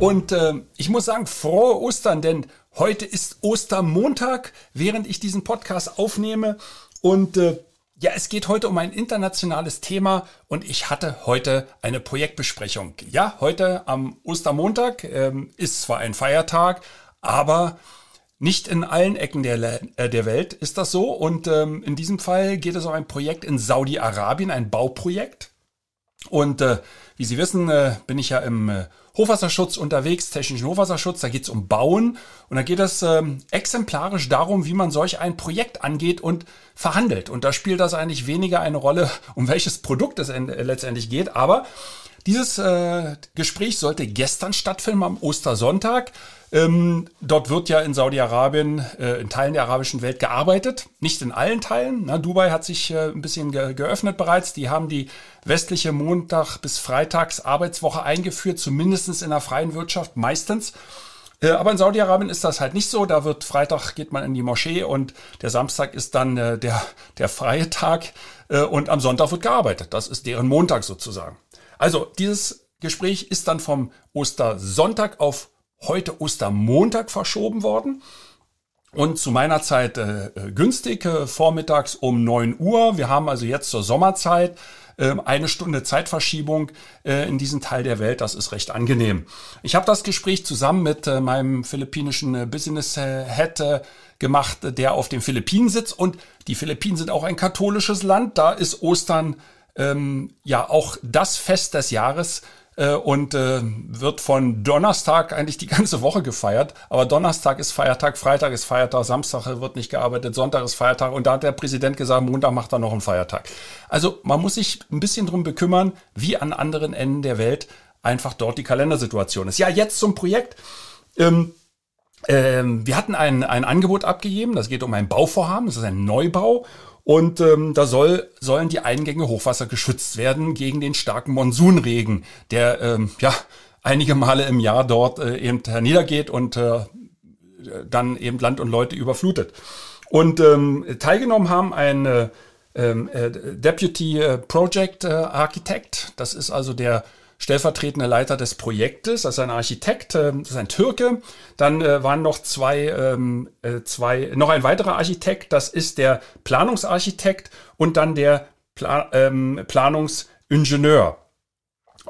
und äh, ich muss sagen, frohe Ostern, denn heute ist Ostermontag, während ich diesen Podcast aufnehme. Und äh, ja, es geht heute um ein internationales Thema und ich hatte heute eine Projektbesprechung. Ja, heute am Ostermontag ähm, ist zwar ein Feiertag, aber nicht in allen Ecken der, äh, der Welt ist das so. Und ähm, in diesem Fall geht es um ein Projekt in Saudi-Arabien, ein Bauprojekt. Und äh, wie Sie wissen, äh, bin ich ja im äh, Hochwasserschutz unterwegs, technischen Hochwasserschutz, da geht es um Bauen und da geht es ähm, exemplarisch darum, wie man solch ein Projekt angeht und verhandelt. Und da spielt das eigentlich weniger eine Rolle, um welches Produkt es letztendlich geht, aber dieses äh, Gespräch sollte gestern stattfinden, am Ostersonntag. Ähm, dort wird ja in Saudi-Arabien, äh, in Teilen der arabischen Welt gearbeitet. Nicht in allen Teilen. Na, Dubai hat sich äh, ein bisschen ge geöffnet bereits. Die haben die westliche Montag- bis Freitags Arbeitswoche eingeführt, zumindestens in der freien Wirtschaft, meistens. Äh, aber in Saudi-Arabien ist das halt nicht so. Da wird Freitag geht man in die Moschee und der Samstag ist dann äh, der, der freie Tag äh, und am Sonntag wird gearbeitet. Das ist deren Montag sozusagen. Also dieses Gespräch ist dann vom Ostersonntag auf heute Ostermontag verschoben worden. Und zu meiner Zeit äh, äh günstig, äh, vormittags um neun Uhr. Wir haben also jetzt zur Sommerzeit äh, eine Stunde Zeitverschiebung äh, in diesem Teil der Welt. Das ist recht angenehm. Ich habe das Gespräch zusammen mit äh, meinem philippinischen äh, Business Head äh, gemacht, der auf den Philippinen sitzt. Und die Philippinen sind auch ein katholisches Land. Da ist Ostern ähm, ja auch das Fest des Jahres äh, und äh, wird von Donnerstag eigentlich die ganze Woche gefeiert. Aber Donnerstag ist Feiertag, Freitag ist Feiertag, Samstag wird nicht gearbeitet, Sonntag ist Feiertag und da hat der Präsident gesagt, Montag macht er noch einen Feiertag. Also man muss sich ein bisschen drum bekümmern, wie an anderen Enden der Welt einfach dort die Kalendersituation ist. Ja, jetzt zum Projekt. Ähm, ähm, wir hatten ein, ein Angebot abgegeben, das geht um ein Bauvorhaben, das ist ein Neubau und ähm, da soll, sollen die Eingänge Hochwasser geschützt werden gegen den starken Monsunregen, der ähm, ja einige Male im Jahr dort äh, eben niedergeht und äh, dann eben Land und Leute überflutet. Und ähm, teilgenommen haben ein äh, äh, Deputy äh, Project äh, Architect, das ist also der stellvertretende Leiter des Projektes, ist ein Architekt, äh, das ist ein Türke. Dann äh, waren noch zwei, ähm, äh, zwei, noch ein weiterer Architekt, das ist der Planungsarchitekt und dann der Pla ähm, Planungsingenieur.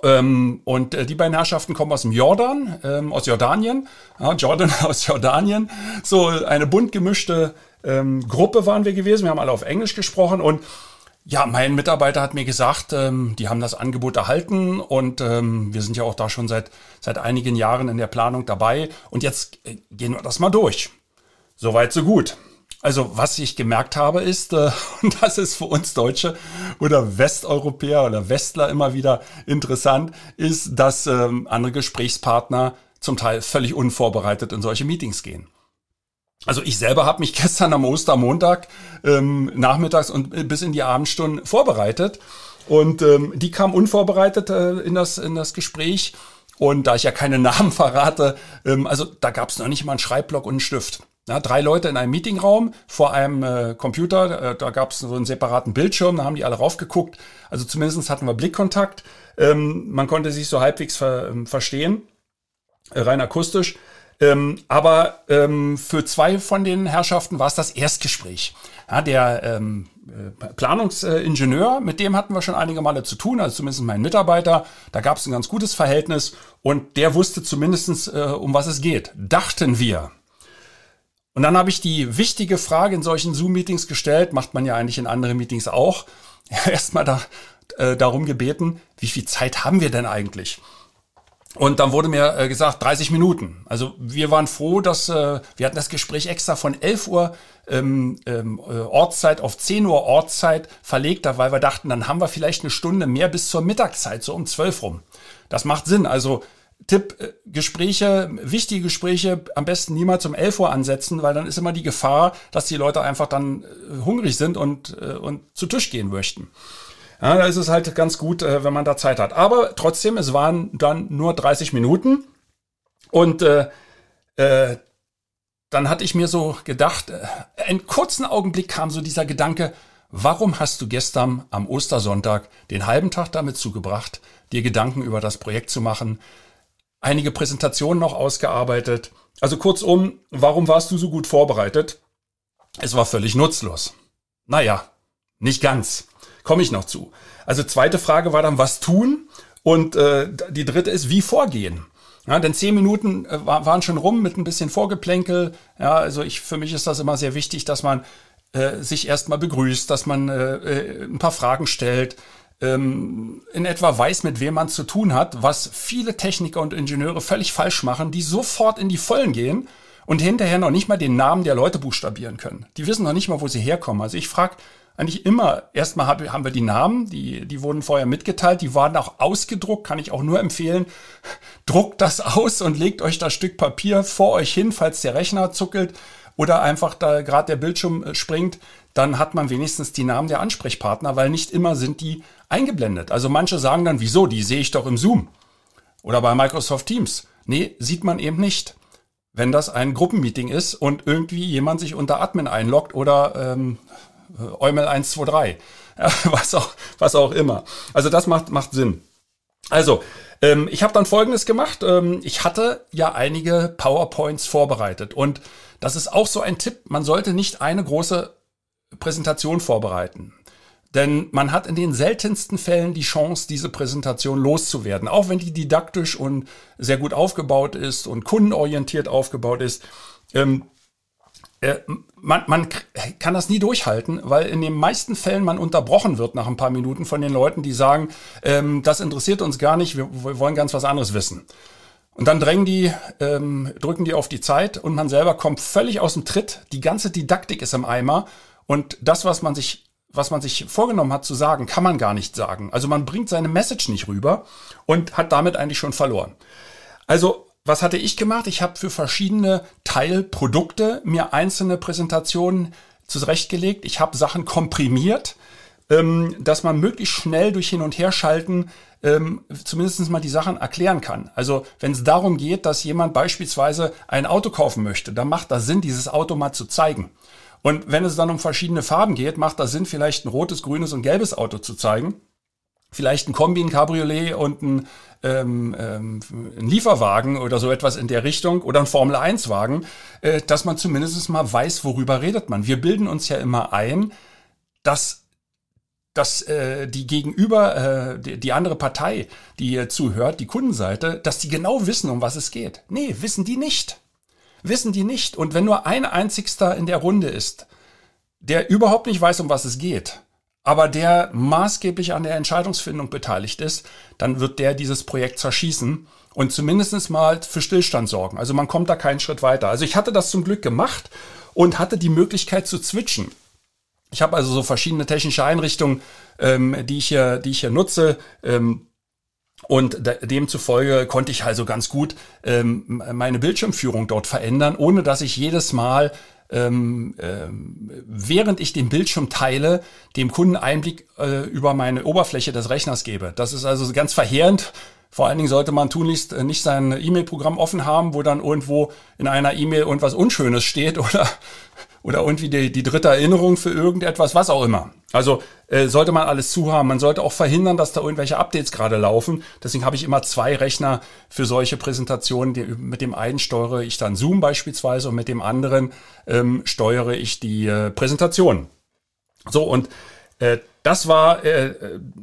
Ähm, und äh, die beiden Herrschaften kommen aus dem Jordan, ähm, aus Jordanien, ja, Jordan aus Jordanien. So eine bunt gemischte ähm, Gruppe waren wir gewesen. Wir haben alle auf Englisch gesprochen und ja, mein Mitarbeiter hat mir gesagt, ähm, die haben das Angebot erhalten und ähm, wir sind ja auch da schon seit, seit einigen Jahren in der Planung dabei und jetzt äh, gehen wir das mal durch. Soweit, so gut. Also was ich gemerkt habe ist, äh, und das ist für uns Deutsche oder Westeuropäer oder Westler immer wieder interessant, ist, dass ähm, andere Gesprächspartner zum Teil völlig unvorbereitet in solche Meetings gehen. Also ich selber habe mich gestern am Ostermontag ähm, nachmittags und bis in die Abendstunden vorbereitet. Und ähm, die kam unvorbereitet äh, in, das, in das Gespräch. Und da ich ja keine Namen verrate, ähm, also da gab es noch nicht mal einen Schreibblock und einen Stift. Ja, drei Leute in einem Meetingraum vor einem äh, Computer, äh, da gab es so einen separaten Bildschirm, da haben die alle raufgeguckt. Also zumindest hatten wir Blickkontakt. Ähm, man konnte sich so halbwegs ver, ähm, verstehen, äh, rein akustisch. Ähm, aber ähm, für zwei von den Herrschaften war es das Erstgespräch. Ja, der ähm, äh, Planungsingenieur, mit dem hatten wir schon einige Male zu tun, also zumindest mein Mitarbeiter. Da gab es ein ganz gutes Verhältnis und der wusste zumindestens, äh, um was es geht. Dachten wir. Und dann habe ich die wichtige Frage in solchen Zoom-Meetings gestellt, macht man ja eigentlich in anderen Meetings auch. Erstmal da, äh, darum gebeten, wie viel Zeit haben wir denn eigentlich? Und dann wurde mir äh, gesagt, 30 Minuten. Also wir waren froh, dass äh, wir hatten das Gespräch extra von 11 Uhr ähm, ähm, äh, Ortszeit auf 10 Uhr Ortszeit verlegt, weil wir dachten, dann haben wir vielleicht eine Stunde mehr bis zur Mittagszeit, so um 12 rum. Das macht Sinn. Also Tipp, äh, Gespräche, wichtige Gespräche am besten niemals um 11 Uhr ansetzen, weil dann ist immer die Gefahr, dass die Leute einfach dann äh, hungrig sind und, äh, und zu Tisch gehen möchten. Ja, da ist es halt ganz gut, wenn man da Zeit hat. Aber trotzdem, es waren dann nur 30 Minuten und äh, äh, dann hatte ich mir so gedacht, äh, einen kurzen Augenblick kam so dieser Gedanke, warum hast du gestern am Ostersonntag den halben Tag damit zugebracht, dir Gedanken über das Projekt zu machen, einige Präsentationen noch ausgearbeitet. Also kurzum, warum warst du so gut vorbereitet? Es war völlig nutzlos. Naja, nicht ganz. Komme ich noch zu. Also zweite Frage war dann, was tun? Und äh, die dritte ist, wie vorgehen? Ja, denn zehn Minuten äh, waren schon rum mit ein bisschen Vorgeplänkel. Ja, also ich, für mich ist das immer sehr wichtig, dass man äh, sich erstmal begrüßt, dass man äh, äh, ein paar Fragen stellt, ähm, in etwa weiß, mit wem man zu tun hat, was viele Techniker und Ingenieure völlig falsch machen, die sofort in die Vollen gehen und hinterher noch nicht mal den Namen der Leute buchstabieren können. Die wissen noch nicht mal, wo sie herkommen. Also ich frage eigentlich immer, erstmal haben wir die Namen, die, die wurden vorher mitgeteilt, die waren auch ausgedruckt, kann ich auch nur empfehlen. Druckt das aus und legt euch das Stück Papier vor euch hin, falls der Rechner zuckelt oder einfach da gerade der Bildschirm äh, springt, dann hat man wenigstens die Namen der Ansprechpartner, weil nicht immer sind die eingeblendet. Also manche sagen dann, wieso, die sehe ich doch im Zoom oder bei Microsoft Teams. Nee, sieht man eben nicht. Wenn das ein Gruppenmeeting ist und irgendwie jemand sich unter Admin einloggt oder ähm, Eumel 123, ja, was, auch, was auch immer. Also das macht, macht Sinn. Also, ähm, ich habe dann Folgendes gemacht. Ähm, ich hatte ja einige PowerPoints vorbereitet und das ist auch so ein Tipp. Man sollte nicht eine große Präsentation vorbereiten. Denn man hat in den seltensten Fällen die Chance, diese Präsentation loszuwerden. Auch wenn die didaktisch und sehr gut aufgebaut ist und kundenorientiert aufgebaut ist. Ähm, äh, man, man kann das nie durchhalten, weil in den meisten Fällen man unterbrochen wird nach ein paar Minuten von den Leuten, die sagen, ähm, das interessiert uns gar nicht, wir, wir wollen ganz was anderes wissen. Und dann drängen die, ähm, drücken die auf die Zeit und man selber kommt völlig aus dem Tritt. Die ganze Didaktik ist im Eimer und das, was man sich was man sich vorgenommen hat zu sagen, kann man gar nicht sagen. Also man bringt seine Message nicht rüber und hat damit eigentlich schon verloren. Also was hatte ich gemacht? Ich habe für verschiedene Teilprodukte mir einzelne Präsentationen zurechtgelegt. Ich habe Sachen komprimiert, ähm, dass man möglichst schnell durch Hin- und Herschalten ähm, zumindest mal die Sachen erklären kann. Also wenn es darum geht, dass jemand beispielsweise ein Auto kaufen möchte, dann macht das Sinn, dieses Auto mal zu zeigen. Und wenn es dann um verschiedene Farben geht, macht das Sinn, vielleicht ein rotes, grünes und gelbes Auto zu zeigen. Vielleicht ein Kombi, ein Cabriolet und ein, ähm, ähm, ein Lieferwagen oder so etwas in der Richtung oder ein Formel-1-Wagen, äh, dass man zumindest mal weiß, worüber redet man. Wir bilden uns ja immer ein, dass dass äh, die gegenüber, äh, die, die andere Partei, die äh, zuhört, die Kundenseite, dass die genau wissen, um was es geht. Nee, wissen die nicht wissen die nicht. Und wenn nur ein einzigster in der Runde ist, der überhaupt nicht weiß, um was es geht, aber der maßgeblich an der Entscheidungsfindung beteiligt ist, dann wird der dieses Projekt zerschießen und zumindest mal für Stillstand sorgen. Also man kommt da keinen Schritt weiter. Also ich hatte das zum Glück gemacht und hatte die Möglichkeit zu switchen. Ich habe also so verschiedene technische Einrichtungen, ähm, die, ich hier, die ich hier nutze. Ähm, und demzufolge konnte ich also ganz gut ähm, meine Bildschirmführung dort verändern, ohne dass ich jedes Mal ähm, ähm, während ich den Bildschirm teile, dem Kunden Einblick äh, über meine Oberfläche des Rechners gebe. Das ist also ganz verheerend. Vor allen Dingen sollte man tunlichst äh, nicht sein E-Mail-Programm offen haben, wo dann irgendwo in einer E-Mail irgendwas Unschönes steht oder oder irgendwie die, die dritte Erinnerung für irgendetwas, was auch immer. Also äh, sollte man alles zuhaben. Man sollte auch verhindern, dass da irgendwelche Updates gerade laufen. Deswegen habe ich immer zwei Rechner für solche Präsentationen. Die, mit dem einen steuere ich dann Zoom beispielsweise und mit dem anderen ähm, steuere ich die äh, Präsentation. So, und äh, das war äh,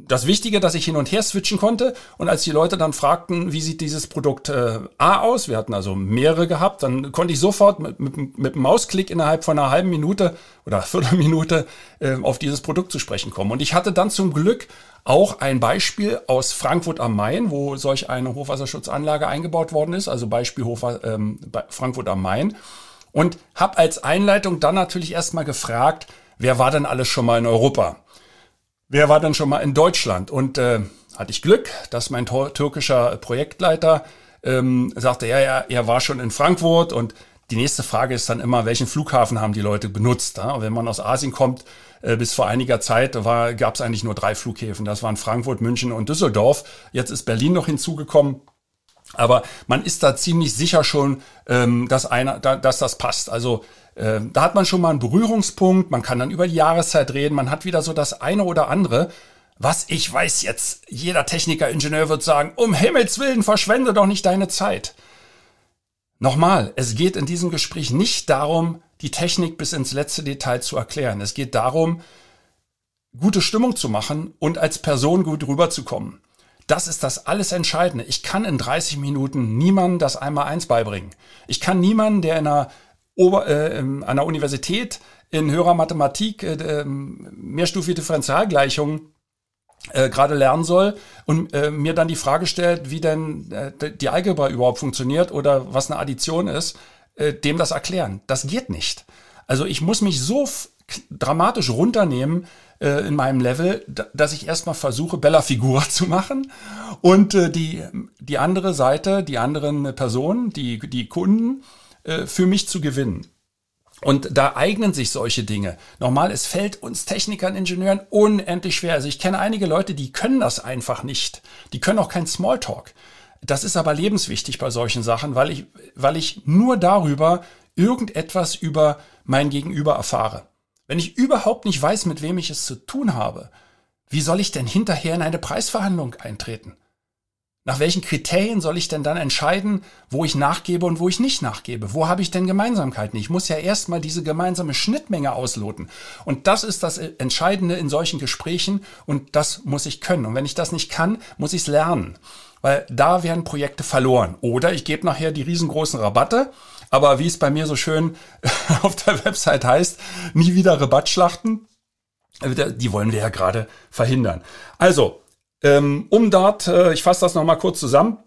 das Wichtige, dass ich hin und her switchen konnte. Und als die Leute dann fragten, wie sieht dieses Produkt äh, A aus, wir hatten also mehrere gehabt, dann konnte ich sofort mit, mit, mit Mausklick innerhalb von einer halben Minute oder Viertelminute äh, auf dieses Produkt zu sprechen kommen. Und ich hatte dann zum Glück auch ein Beispiel aus Frankfurt am Main, wo solch eine Hochwasserschutzanlage eingebaut worden ist, also Beispiel Hochwasser, ähm, Frankfurt am Main. Und habe als Einleitung dann natürlich erstmal gefragt, wer war denn alles schon mal in Europa? Wer war denn schon mal in Deutschland? Und äh, hatte ich Glück, dass mein türkischer Projektleiter ähm, sagt er, ja, ja, er war schon in Frankfurt und die nächste Frage ist dann immer, welchen Flughafen haben die Leute benutzt? Ja? Wenn man aus Asien kommt, äh, bis vor einiger Zeit gab es eigentlich nur drei Flughäfen. Das waren Frankfurt, München und Düsseldorf. Jetzt ist Berlin noch hinzugekommen. Aber man ist da ziemlich sicher schon, ähm, dass, einer, da, dass das passt. Also äh, da hat man schon mal einen Berührungspunkt. Man kann dann über die Jahreszeit reden. Man hat wieder so das eine oder andere. Was ich weiß jetzt, jeder Techniker, Ingenieur wird sagen, um Himmels Willen, verschwende doch nicht deine Zeit. Nochmal, es geht in diesem Gespräch nicht darum, die Technik bis ins letzte Detail zu erklären. Es geht darum, gute Stimmung zu machen und als Person gut rüberzukommen. Das ist das alles Entscheidende. Ich kann in 30 Minuten niemandem das einmal eins beibringen. Ich kann niemanden, der in einer, Ober, äh, an einer Universität in höherer Mathematik äh, ähm, mehrstufige Differentialgleichungen äh, gerade lernen soll und äh, mir dann die Frage stellt, wie denn äh, die Algebra überhaupt funktioniert oder was eine Addition ist, äh, dem das erklären. Das geht nicht. Also ich muss mich so dramatisch runternehmen äh, in meinem Level, dass ich erstmal versuche, Bella Figura zu machen und äh, die, die andere Seite, die anderen Personen, die, die Kunden äh, für mich zu gewinnen. Und da eignen sich solche Dinge. Nochmal, es fällt uns Technikern, Ingenieuren unendlich schwer. Also ich kenne einige Leute, die können das einfach nicht. Die können auch kein Smalltalk. Das ist aber lebenswichtig bei solchen Sachen, weil ich, weil ich nur darüber irgendetwas über mein Gegenüber erfahre. Wenn ich überhaupt nicht weiß, mit wem ich es zu tun habe, wie soll ich denn hinterher in eine Preisverhandlung eintreten? Nach welchen Kriterien soll ich denn dann entscheiden, wo ich nachgebe und wo ich nicht nachgebe? Wo habe ich denn Gemeinsamkeiten? Ich muss ja erstmal diese gemeinsame Schnittmenge ausloten. Und das ist das Entscheidende in solchen Gesprächen und das muss ich können. Und wenn ich das nicht kann, muss ich es lernen. Weil da werden Projekte verloren. Oder ich gebe nachher die riesengroßen Rabatte. Aber wie es bei mir so schön auf der Website heißt, nie wieder Rabattschlachten. Die wollen wir ja gerade verhindern. Also, ähm, um dort, äh, ich fasse das nochmal kurz zusammen.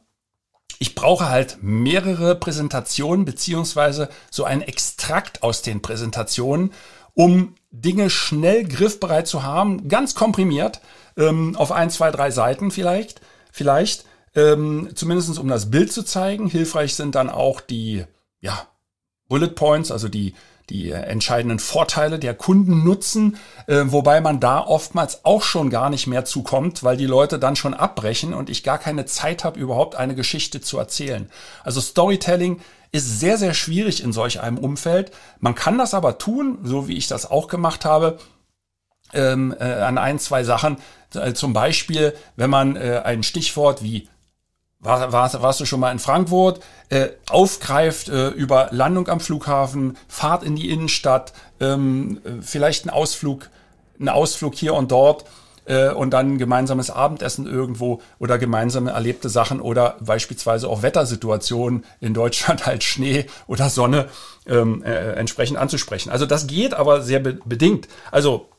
Ich brauche halt mehrere Präsentationen beziehungsweise so ein Extrakt aus den Präsentationen, um Dinge schnell griffbereit zu haben, ganz komprimiert, ähm, auf ein, zwei, drei Seiten vielleicht, vielleicht, ähm, zumindest um das Bild zu zeigen. Hilfreich sind dann auch die, ja, Bullet Points, also die, die entscheidenden Vorteile der Kunden nutzen, äh, wobei man da oftmals auch schon gar nicht mehr zukommt, weil die Leute dann schon abbrechen und ich gar keine Zeit habe, überhaupt eine Geschichte zu erzählen. Also Storytelling ist sehr, sehr schwierig in solch einem Umfeld. Man kann das aber tun, so wie ich das auch gemacht habe, ähm, äh, an ein, zwei Sachen. Äh, zum Beispiel, wenn man äh, ein Stichwort wie war, war, warst du schon mal in Frankfurt, äh, aufgreift äh, über Landung am Flughafen, Fahrt in die Innenstadt, ähm, äh, vielleicht ein Ausflug, ein Ausflug hier und dort äh, und dann gemeinsames Abendessen irgendwo oder gemeinsame erlebte Sachen oder beispielsweise auch Wettersituationen in Deutschland halt Schnee oder Sonne ähm, äh, entsprechend anzusprechen. Also das geht aber sehr be bedingt. Also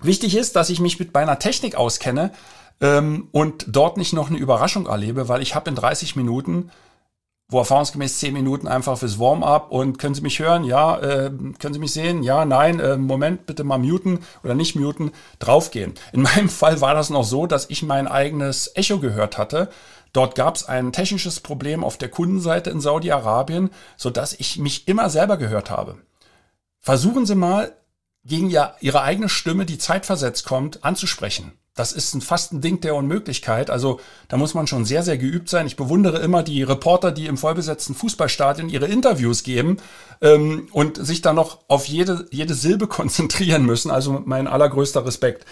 wichtig ist, dass ich mich mit meiner Technik auskenne, ähm, und dort nicht noch eine Überraschung erlebe, weil ich habe in 30 Minuten, wo erfahrungsgemäß 10 Minuten einfach fürs Warm-up und können Sie mich hören? Ja, äh, können Sie mich sehen? Ja, nein, äh, Moment, bitte mal muten oder nicht muten, draufgehen. In meinem Fall war das noch so, dass ich mein eigenes Echo gehört hatte. Dort gab es ein technisches Problem auf der Kundenseite in Saudi-Arabien, sodass ich mich immer selber gehört habe. Versuchen Sie mal, gegen Ihre eigene Stimme, die zeitversetzt kommt, anzusprechen. Das ist ein, fast ein Ding der Unmöglichkeit. Also da muss man schon sehr, sehr geübt sein. Ich bewundere immer die Reporter, die im vollbesetzten Fußballstadion ihre Interviews geben ähm, und sich dann noch auf jede, jede Silbe konzentrieren müssen. Also mein allergrößter Respekt.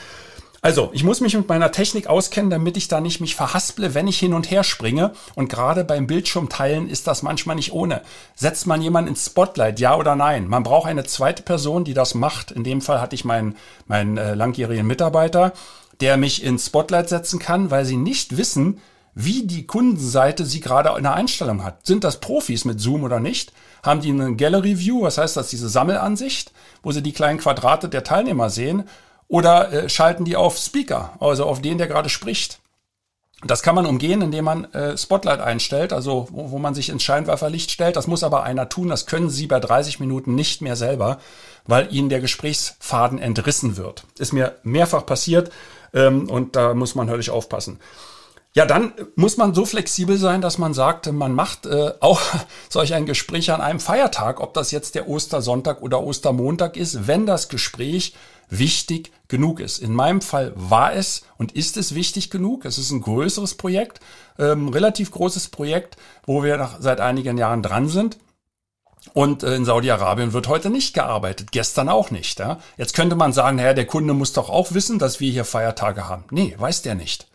Also, ich muss mich mit meiner Technik auskennen, damit ich da nicht mich verhasple, wenn ich hin und her springe. Und gerade beim Bildschirmteilen ist das manchmal nicht ohne. Setzt man jemanden ins Spotlight, ja oder nein? Man braucht eine zweite Person, die das macht. In dem Fall hatte ich meinen, meinen äh, langjährigen Mitarbeiter der mich ins Spotlight setzen kann, weil sie nicht wissen, wie die Kundenseite sie gerade in der Einstellung hat. Sind das Profis mit Zoom oder nicht? Haben die eine Gallery View, was heißt das, diese Sammelansicht, wo sie die kleinen Quadrate der Teilnehmer sehen? Oder äh, schalten die auf Speaker, also auf den, der gerade spricht? Das kann man umgehen, indem man äh, Spotlight einstellt, also wo, wo man sich ins Scheinwerferlicht stellt. Das muss aber einer tun. Das können Sie bei 30 Minuten nicht mehr selber, weil Ihnen der Gesprächsfaden entrissen wird. Ist mir mehrfach passiert ähm, und da muss man höllisch aufpassen. Ja, dann muss man so flexibel sein, dass man sagt, man macht äh, auch solch ein Gespräch an einem Feiertag, ob das jetzt der Ostersonntag oder Ostermontag ist, wenn das Gespräch wichtig genug ist. In meinem Fall war es und ist es wichtig genug. Es ist ein größeres Projekt, ähm, relativ großes Projekt, wo wir nach, seit einigen Jahren dran sind. Und äh, in Saudi-Arabien wird heute nicht gearbeitet, gestern auch nicht. Ja? Jetzt könnte man sagen, naja, der Kunde muss doch auch wissen, dass wir hier Feiertage haben. Nee, weiß der nicht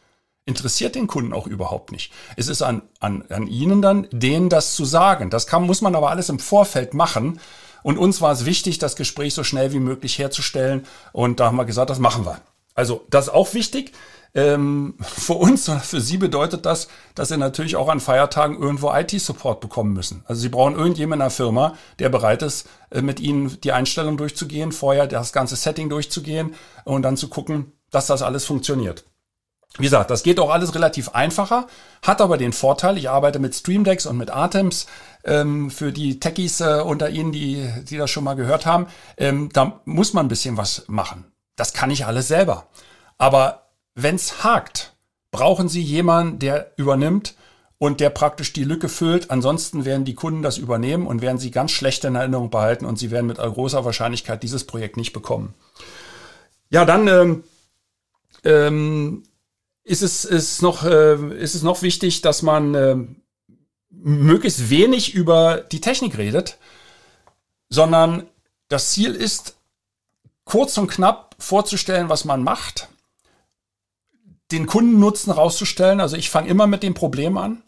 interessiert den Kunden auch überhaupt nicht. Es ist an, an, an Ihnen dann, denen das zu sagen. Das kann, muss man aber alles im Vorfeld machen. Und uns war es wichtig, das Gespräch so schnell wie möglich herzustellen. Und da haben wir gesagt, das machen wir. Also das ist auch wichtig. Ähm, für uns oder für Sie bedeutet das, dass Sie natürlich auch an Feiertagen irgendwo IT-Support bekommen müssen. Also Sie brauchen irgendjemanden in der Firma, der bereit ist, äh, mit Ihnen die Einstellung durchzugehen, vorher das ganze Setting durchzugehen und dann zu gucken, dass das alles funktioniert. Wie gesagt, das geht auch alles relativ einfacher, hat aber den Vorteil, ich arbeite mit Streamdecks und mit Artems, ähm, für die Techies äh, unter Ihnen, die, die das schon mal gehört haben, ähm, da muss man ein bisschen was machen. Das kann ich alles selber. Aber wenn's hakt, brauchen Sie jemanden, der übernimmt und der praktisch die Lücke füllt. Ansonsten werden die Kunden das übernehmen und werden sie ganz schlecht in Erinnerung behalten und sie werden mit großer Wahrscheinlichkeit dieses Projekt nicht bekommen. Ja, dann ähm, ähm, ist es, ist noch, äh, ist es noch wichtig, dass man äh, möglichst wenig über die Technik redet, sondern das Ziel ist, kurz und knapp vorzustellen, was man macht, den Kundennutzen rauszustellen. Also ich fange immer mit dem Problem an.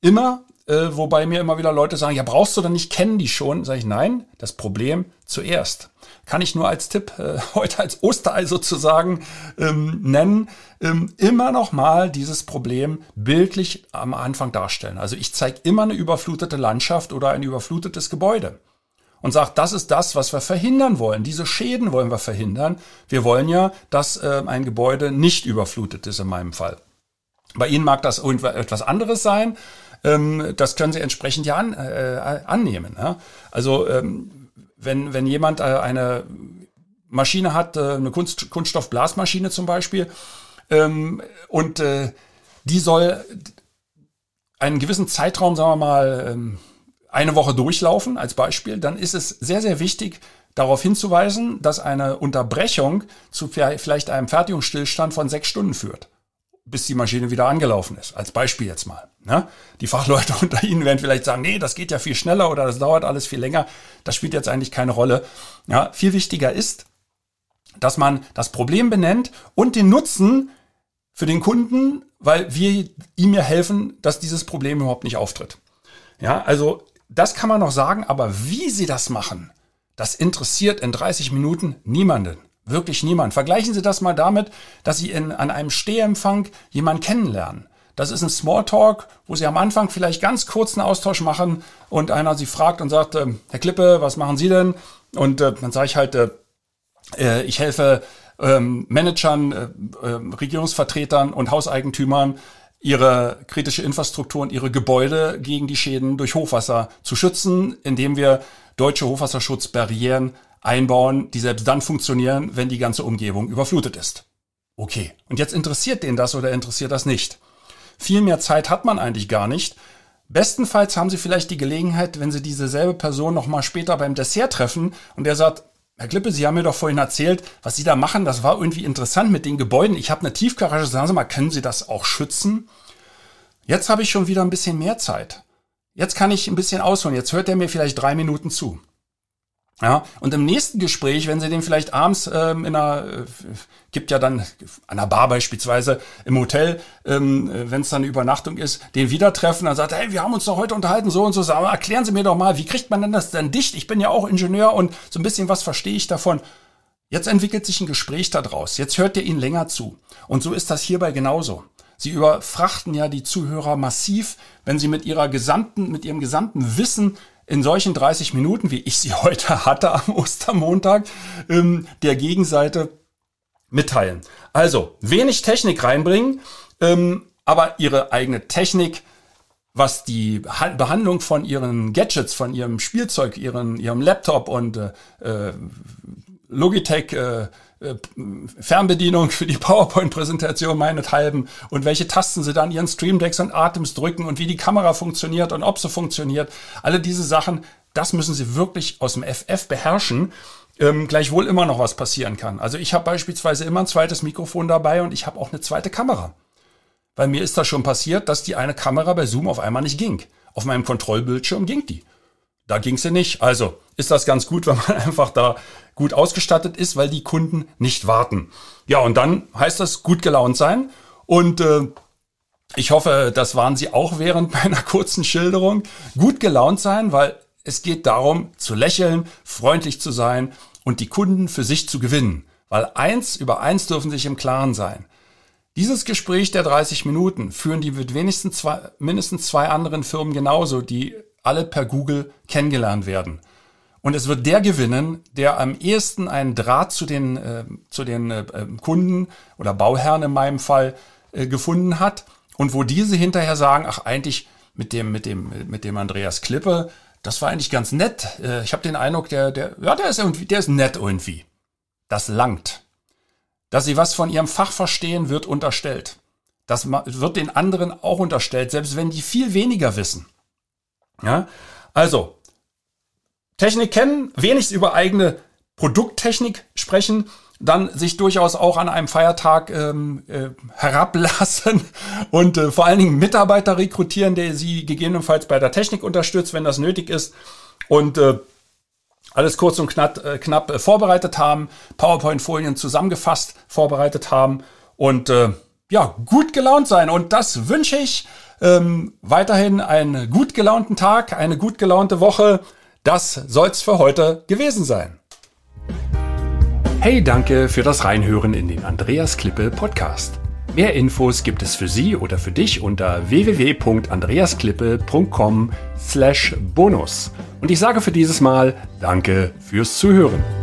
Immer, äh, wobei mir immer wieder Leute sagen, ja, brauchst du denn nicht, kennen die schon? Sage ich, nein, das Problem zuerst. Kann ich nur als Tipp äh, heute als Osterei sozusagen ähm, nennen, ähm, immer noch mal dieses Problem bildlich am Anfang darstellen. Also ich zeige immer eine überflutete Landschaft oder ein überflutetes Gebäude und sage, das ist das, was wir verhindern wollen. Diese Schäden wollen wir verhindern. Wir wollen ja, dass äh, ein Gebäude nicht überflutet ist in meinem Fall. Bei Ihnen mag das etwas anderes sein. Ähm, das können Sie entsprechend ja an, äh, annehmen. Ja? Also ähm, wenn, wenn jemand äh, eine Maschine hat, äh, eine Kunst, Kunststoffblasmaschine zum Beispiel, ähm, und äh, die soll einen gewissen Zeitraum, sagen wir mal, ähm, eine Woche durchlaufen als Beispiel, dann ist es sehr, sehr wichtig, darauf hinzuweisen, dass eine Unterbrechung zu vielleicht einem Fertigungsstillstand von sechs Stunden führt bis die Maschine wieder angelaufen ist. Als Beispiel jetzt mal. Ne? Die Fachleute unter Ihnen werden vielleicht sagen, nee, das geht ja viel schneller oder das dauert alles viel länger. Das spielt jetzt eigentlich keine Rolle. Ja, viel wichtiger ist, dass man das Problem benennt und den Nutzen für den Kunden, weil wir ihm ja helfen, dass dieses Problem überhaupt nicht auftritt. Ja, also das kann man noch sagen, aber wie Sie das machen, das interessiert in 30 Minuten niemanden. Wirklich niemand. Vergleichen Sie das mal damit, dass Sie in, an einem Stehempfang jemanden kennenlernen. Das ist ein Smalltalk, wo Sie am Anfang vielleicht ganz kurz einen Austausch machen und einer Sie fragt und sagt, äh, Herr Klippe, was machen Sie denn? Und äh, dann sage ich halt, äh, äh ich helfe ähm, Managern, äh, äh, Regierungsvertretern und Hauseigentümern, ihre kritische Infrastruktur und ihre Gebäude gegen die Schäden durch Hochwasser zu schützen, indem wir deutsche Hochwasserschutzbarrieren einbauen, die selbst dann funktionieren, wenn die ganze Umgebung überflutet ist. Okay, und jetzt interessiert den das oder interessiert das nicht? Viel mehr Zeit hat man eigentlich gar nicht. Bestenfalls haben Sie vielleicht die Gelegenheit, wenn Sie diese selbe Person nochmal später beim Dessert treffen und der sagt, Herr Klippe, Sie haben mir doch vorhin erzählt, was Sie da machen, das war irgendwie interessant mit den Gebäuden. Ich habe eine Tiefgarage, sagen Sie mal, können Sie das auch schützen? Jetzt habe ich schon wieder ein bisschen mehr Zeit. Jetzt kann ich ein bisschen ausholen. Jetzt hört er mir vielleicht drei Minuten zu. Ja, und im nächsten Gespräch, wenn Sie den vielleicht abends ähm, in einer, äh, gibt ja dann an einer Bar beispielsweise im Hotel, ähm, wenn es dann eine Übernachtung ist, den wieder treffen, dann sagt er, hey, wir haben uns doch heute unterhalten, so und so, sagen, erklären Sie mir doch mal, wie kriegt man denn das denn dicht? Ich bin ja auch Ingenieur und so ein bisschen was verstehe ich davon. Jetzt entwickelt sich ein Gespräch daraus. Jetzt hört ihr ihn länger zu. Und so ist das hierbei genauso. Sie überfrachten ja die Zuhörer massiv, wenn sie mit ihrer gesamten, mit ihrem gesamten Wissen in solchen 30 Minuten, wie ich sie heute hatte am Ostermontag, ähm, der Gegenseite mitteilen. Also wenig Technik reinbringen, ähm, aber ihre eigene Technik, was die Behandlung von ihren Gadgets, von ihrem Spielzeug, ihren, ihrem Laptop und äh, äh Logitech äh, Fernbedienung für die PowerPoint-Präsentation meinethalben und welche Tasten sie dann ihren Streamdecks und Atems drücken und wie die Kamera funktioniert und ob sie funktioniert. Alle diese Sachen, das müssen sie wirklich aus dem FF beherrschen. Ähm, gleichwohl immer noch was passieren kann. Also ich habe beispielsweise immer ein zweites Mikrofon dabei und ich habe auch eine zweite Kamera. Bei mir ist das schon passiert, dass die eine Kamera bei Zoom auf einmal nicht ging. Auf meinem Kontrollbildschirm ging die. Da ging sie nicht. Also ist das ganz gut, wenn man einfach da gut ausgestattet ist, weil die Kunden nicht warten. Ja, und dann heißt das gut gelaunt sein. Und äh, ich hoffe, das waren Sie auch während meiner kurzen Schilderung. Gut gelaunt sein, weil es geht darum, zu lächeln, freundlich zu sein und die Kunden für sich zu gewinnen. Weil eins über eins dürfen sich im Klaren sein. Dieses Gespräch der 30 Minuten führen die mit wenigstens zwei, mindestens zwei anderen Firmen genauso, die alle per Google kennengelernt werden. Und es wird der gewinnen, der am ehesten einen Draht zu den, äh, zu den äh, Kunden oder Bauherren in meinem Fall äh, gefunden hat und wo diese hinterher sagen, ach eigentlich mit dem, mit dem, mit dem Andreas Klippe, das war eigentlich ganz nett. Äh, ich habe den Eindruck, der, der, ja, der ist irgendwie, der ist nett irgendwie. Das langt. Dass sie was von ihrem Fach verstehen, wird unterstellt. Das wird den anderen auch unterstellt, selbst wenn die viel weniger wissen. Ja, also Technik kennen, wenigstens über eigene Produkttechnik sprechen, dann sich durchaus auch an einem Feiertag ähm, äh, herablassen und äh, vor allen Dingen Mitarbeiter rekrutieren, der sie gegebenenfalls bei der Technik unterstützt, wenn das nötig ist. Und äh, alles kurz und knapp, äh, knapp äh, vorbereitet haben, PowerPoint-Folien zusammengefasst vorbereitet haben und äh, ja, gut gelaunt sein. Und das wünsche ich ähm, weiterhin einen gut gelaunten Tag, eine gut gelaunte Woche. Das soll's für heute gewesen sein. Hey, danke für das Reinhören in den Andreas Klippe Podcast. Mehr Infos gibt es für Sie oder für dich unter www.andreasklippe.com slash bonus. Und ich sage für dieses Mal Danke fürs Zuhören.